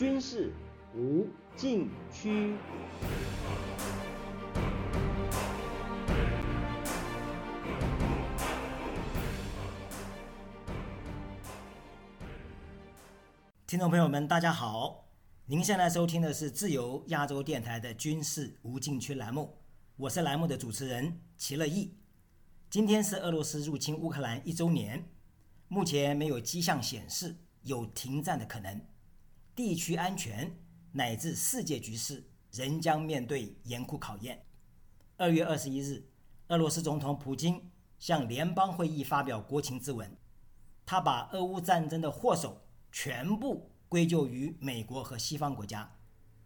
军事无禁区。听众朋友们，大家好！您现在收听的是自由亚洲电台的军事无禁区栏目，我是栏目的主持人齐乐意。今天是俄罗斯入侵乌克兰一周年，目前没有迹象显示有停战的可能，地区安全乃至世界局势仍将面对严酷考验。二月二十一日，俄罗斯总统普京向联邦会议发表国情咨文，他把俄乌战争的祸首。全部归咎于美国和西方国家，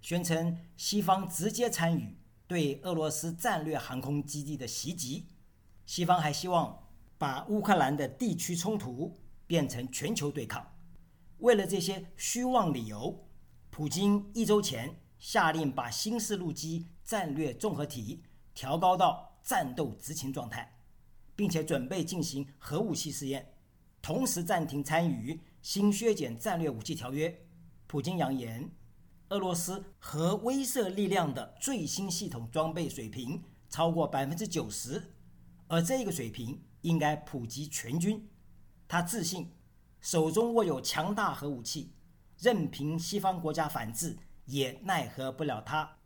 宣称西方直接参与对俄罗斯战略航空基地的袭击。西方还希望把乌克兰的地区冲突变成全球对抗。为了这些虚妄理由，普京一周前下令把新式陆基战略综合体调高到战斗执勤状态，并且准备进行核武器试验，同时暂停参与。新削减战略武器条约，普京扬言，俄罗斯核威慑力量的最新系统装备水平超过百分之九十，而这个水平应该普及全军。他自信手中握有强大核武器，任凭西方国家反制也奈何不了他。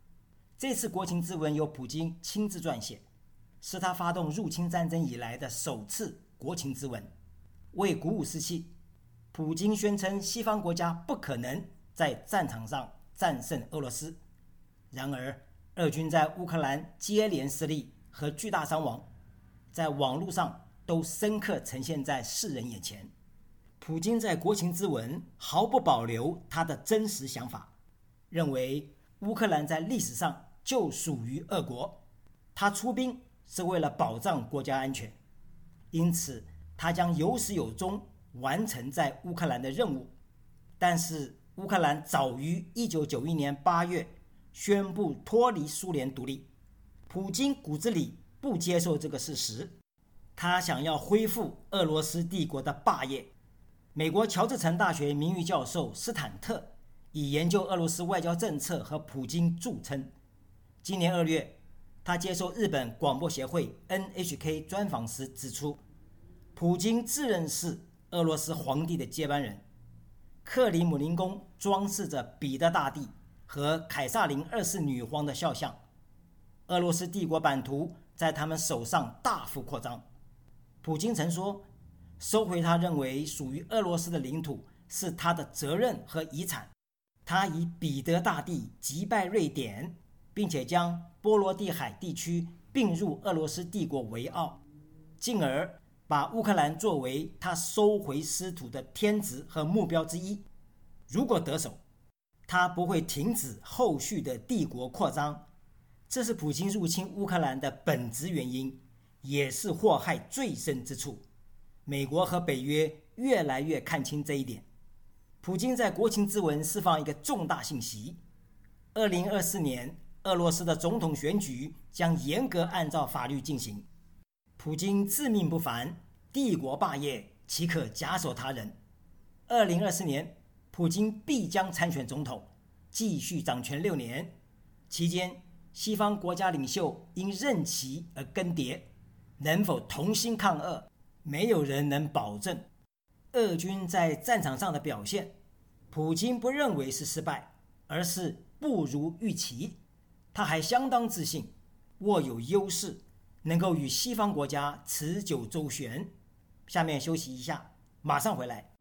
这次国情咨文由普京亲自撰写，是他发动入侵战争以来的首次国情咨文，为鼓舞士气。普京宣称，西方国家不可能在战场上战胜俄罗斯。然而，俄军在乌克兰接连失利和巨大伤亡，在网络上都深刻呈现在世人眼前。普京在国情咨文毫不保留他的真实想法，认为乌克兰在历史上就属于俄国，他出兵是为了保障国家安全，因此他将有始有终。完成在乌克兰的任务，但是乌克兰早于1991年8月宣布脱离苏联独立。普京骨子里不接受这个事实，他想要恢复俄罗斯帝国的霸业。美国乔治城大学名誉教授斯坦特以研究俄罗斯外交政策和普京著称。今年二月，他接受日本广播协会 NHK 专访时指出，普京自认是。俄罗斯皇帝的接班人，克里姆林宫装饰着彼得大帝和凯撒琳二世女皇的肖像。俄罗斯帝国版图在他们手上大幅扩张。普京曾说：“收回他认为属于俄罗斯的领土是他的责任和遗产。”他以彼得大帝击败瑞典，并且将波罗的海地区并入俄罗斯帝国为傲，进而。把乌克兰作为他收回失土的天职和目标之一。如果得手，他不会停止后续的帝国扩张。这是普京入侵乌克兰的本质原因，也是祸害最深之处。美国和北约越来越看清这一点。普京在国情咨文释放一个重大信息：二零二四年俄罗斯的总统选举将严格按照法律进行。普京自命不凡，帝国霸业岂可假手他人？二零二四年，普京必将参选总统，继续掌权六年。期间，西方国家领袖因任期而更迭，能否同心抗俄，没有人能保证。俄军在战场上的表现，普京不认为是失败，而是不如预期。他还相当自信，握有优势。能够与西方国家持久周旋。下面休息一下，马上回来。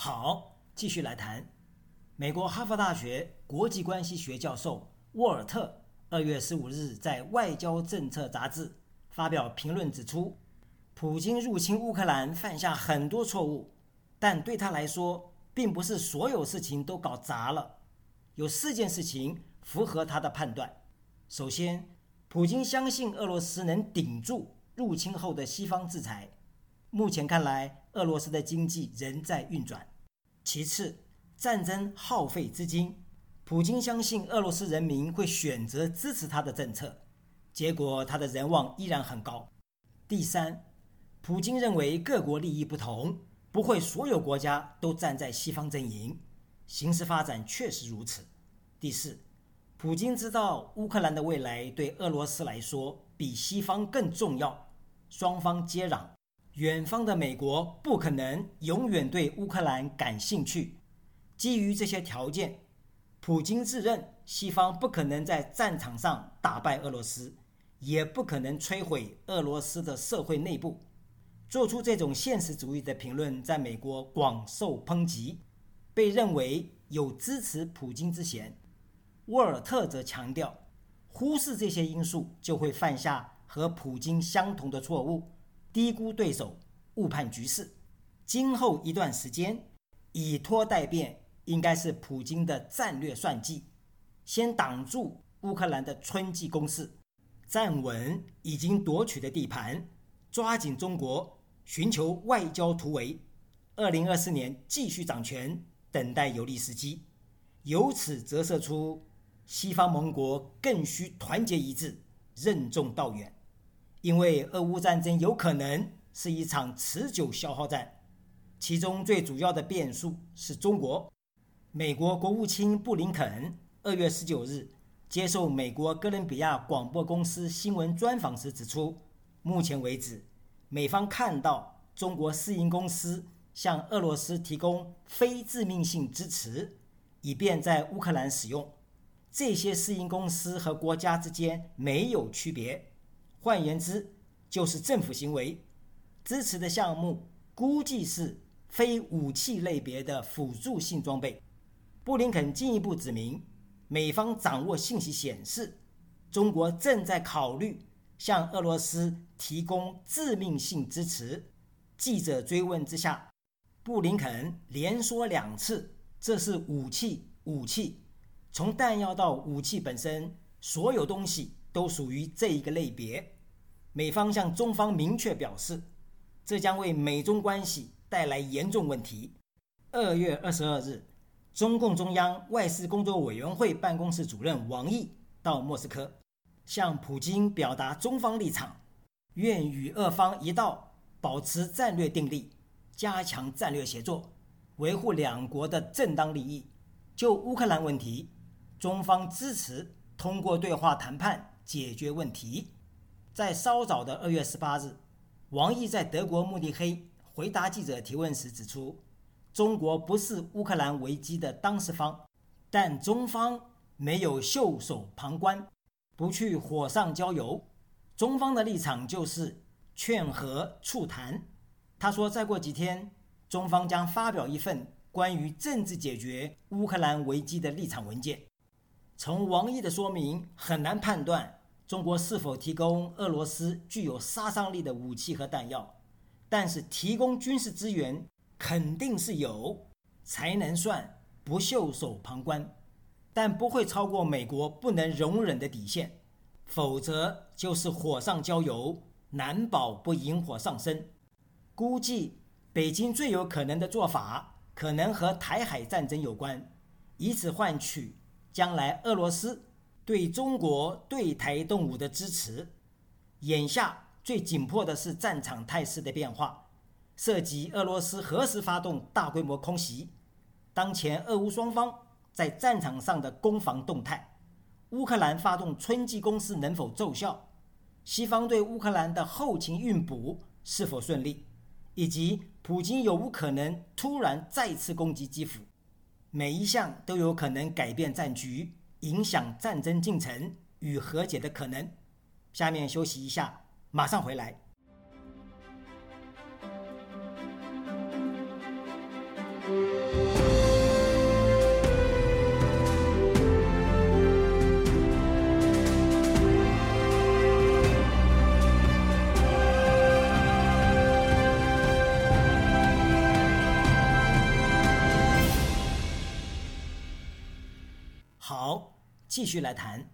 好继续来谈，美国哈佛大学国际关系学教授沃尔特二月十五日在《外交政策》杂志发表评论指出，普京入侵乌克兰犯下很多错误，但对他来说，并不是所有事情都搞砸了。有四件事情符合他的判断：首先，普京相信俄罗斯能顶住入侵后的西方制裁。目前看来，俄罗斯的经济仍在运转。其次，战争耗费资金，普京相信俄罗斯人民会选择支持他的政策，结果他的人望依然很高。第三，普京认为各国利益不同，不会所有国家都站在西方阵营。形势发展确实如此。第四，普京知道乌克兰的未来对俄罗斯来说比西方更重要，双方接壤。远方的美国不可能永远对乌克兰感兴趣。基于这些条件，普京自认西方不可能在战场上打败俄罗斯，也不可能摧毁俄罗斯的社会内部。做出这种现实主义的评论，在美国广受抨击，被认为有支持普京之嫌。沃尔特则强调，忽视这些因素就会犯下和普京相同的错误。低估对手，误判局势。今后一段时间，以拖代变应该是普京的战略算计。先挡住乌克兰的春季攻势，站稳已经夺取的地盘，抓紧中国，寻求外交突围。二零二四年继续掌权，等待有利时机。由此折射出，西方盟国更需团结一致，任重道远。因为俄乌战争有可能是一场持久消耗战，其中最主要的变数是中国。美国国务卿布林肯二月十九日接受美国哥伦比亚广播公司新闻专访时指出，目前为止，美方看到中国私营公司向俄罗斯提供非致命性支持，以便在乌克兰使用。这些私营公司和国家之间没有区别。换言之，就是政府行为支持的项目估计是非武器类别的辅助性装备。布林肯进一步指明，美方掌握信息显示，中国正在考虑向俄罗斯提供致命性支持。记者追问之下，布林肯连说两次：“这是武器，武器，从弹药到武器本身，所有东西。”都属于这一个类别。美方向中方明确表示，这将为美中关系带来严重问题。二月二十二日，中共中央外事工作委员会办公室主任王毅到莫斯科，向普京表达中方立场，愿与俄方一道保持战略定力，加强战略协作，维护两国的正当利益。就乌克兰问题，中方支持通过对话谈判。解决问题。在稍早的二月十八日，王毅在德国慕尼黑回答记者提问时指出，中国不是乌克兰危机的当事方，但中方没有袖手旁观，不去火上浇油。中方的立场就是劝和促谈。他说，再过几天，中方将发表一份关于政治解决乌克兰危机的立场文件。从王毅的说明，很难判断。中国是否提供俄罗斯具有杀伤力的武器和弹药？但是提供军事资源肯定是有，才能算不袖手旁观。但不会超过美国不能容忍的底线，否则就是火上浇油，难保不引火上身。估计北京最有可能的做法，可能和台海战争有关，以此换取将来俄罗斯。对中国对台动武的支持，眼下最紧迫的是战场态势的变化，涉及俄罗斯何时发动大规模空袭，当前俄乌双方在战场上的攻防动态，乌克兰发动春季攻势能否奏效，西方对乌克兰的后勤运补是否顺利，以及普京有无可能突然再次攻击基辅，每一项都有可能改变战局。影响战争进程与和解的可能。下面休息一下，马上回来。继续来谈。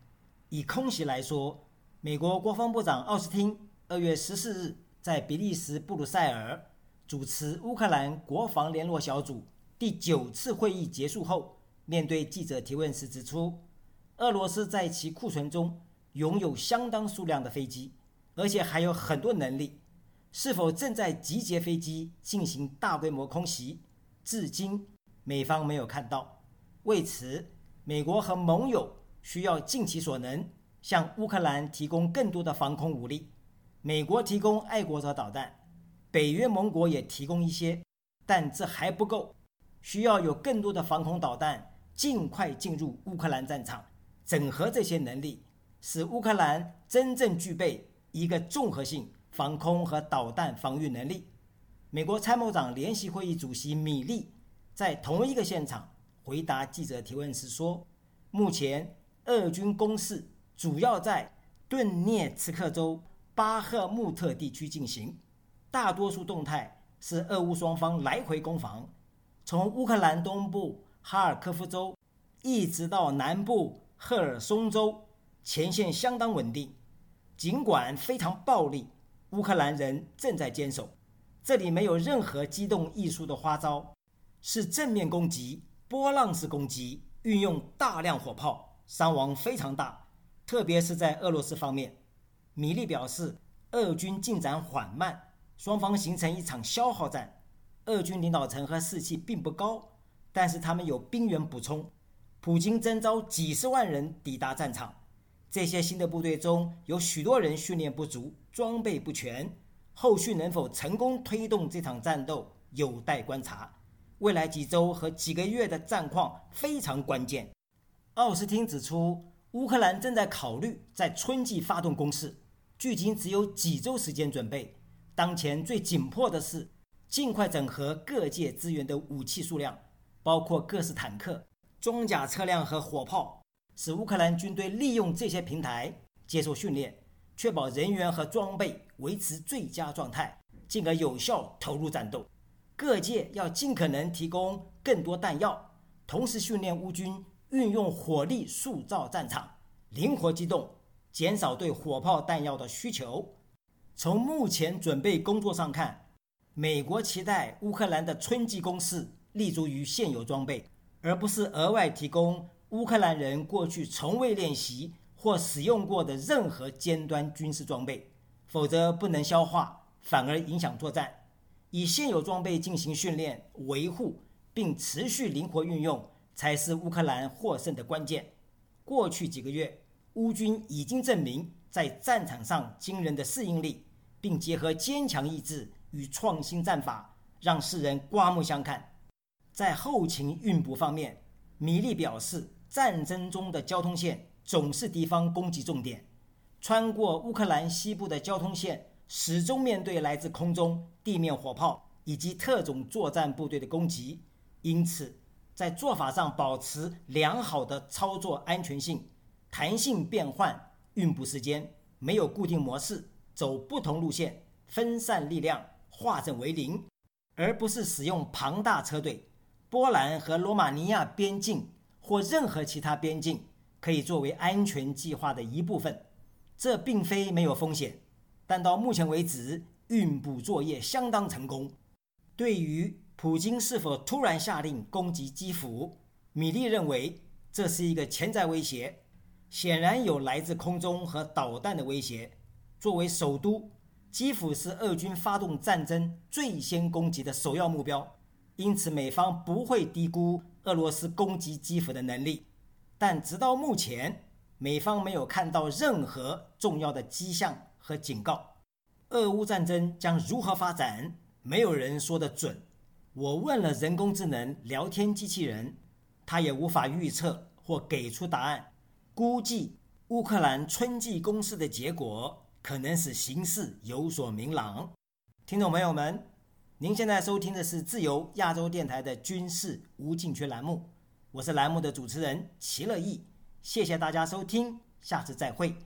以空袭来说，美国国防部长奥斯汀二月十四日在比利时布鲁塞尔主持乌克兰国防联络小组第九次会议结束后，面对记者提问时指出，俄罗斯在其库存中拥有相当数量的飞机，而且还有很多能力。是否正在集结飞机进行大规模空袭？至今美方没有看到。为此，美国和盟友需要尽其所能，向乌克兰提供更多的防空武力。美国提供爱国者导弹，北约盟国也提供一些，但这还不够，需要有更多的防空导弹尽快进入乌克兰战场，整合这些能力，使乌克兰真正具备一个综合性。防空和导弹防御能力。美国参谋长联席会议主席米利在同一个现场回答记者提问时说：“目前，俄军攻势主要在顿涅茨克州巴赫穆特地区进行，大多数动态是俄乌双方来回攻防。从乌克兰东部哈尔科夫州一直到南部赫尔松州，前线相当稳定，尽管非常暴力。”乌克兰人正在坚守，这里没有任何机动艺术的花招，是正面攻击、波浪式攻击，运用大量火炮，伤亡非常大，特别是在俄罗斯方面。米利表示，俄军进展缓慢，双方形成一场消耗战。俄军领导层和士气并不高，但是他们有兵源补充，普京征召几十万人抵达战场。这些新的部队中有许多人训练不足、装备不全，后续能否成功推动这场战斗有待观察。未来几周和几个月的战况非常关键。奥斯汀指出，乌克兰正在考虑在春季发动攻势，距今只有几周时间准备。当前最紧迫的是尽快整合各界资源的武器数量，包括各式坦克、装甲车辆和火炮。使乌克兰军队利用这些平台接受训练，确保人员和装备维持最佳状态，进而有效投入战斗。各界要尽可能提供更多弹药，同时训练乌军运用火力塑造战场，灵活机动，减少对火炮弹药的需求。从目前准备工作上看，美国期待乌克兰的春季攻势立足于现有装备，而不是额外提供。乌克兰人过去从未练习或使用过的任何尖端军事装备，否则不能消化，反而影响作战。以现有装备进行训练、维护，并持续灵活运用，才是乌克兰获胜的关键。过去几个月，乌军已经证明在战场上惊人的适应力，并结合坚强意志与创新战法，让世人刮目相看。在后勤运补方面，米利表示。战争中的交通线总是敌方攻击重点，穿过乌克兰西部的交通线始终面对来自空中、地面火炮以及特种作战部队的攻击，因此在做法上保持良好的操作安全性、弹性变换运补时间，没有固定模式，走不同路线，分散力量，化整为零，而不是使用庞大车队。波兰和罗马尼亚边境。或任何其他边境可以作为安全计划的一部分，这并非没有风险，但到目前为止，运补作业相当成功。对于普京是否突然下令攻击基辅，米利认为这是一个潜在威胁，显然有来自空中和导弹的威胁。作为首都，基辅是俄军发动战争最先攻击的首要目标，因此美方不会低估。俄罗斯攻击基辅的能力，但直到目前，美方没有看到任何重要的迹象和警告。俄乌战争将如何发展，没有人说得准。我问了人工智能聊天机器人，它也无法预测或给出答案。估计乌克兰春季攻势的结果，可能使形势有所明朗。听众朋友们。您现在收听的是自由亚洲电台的军事无禁区栏目，我是栏目的主持人齐乐意，谢谢大家收听，下次再会。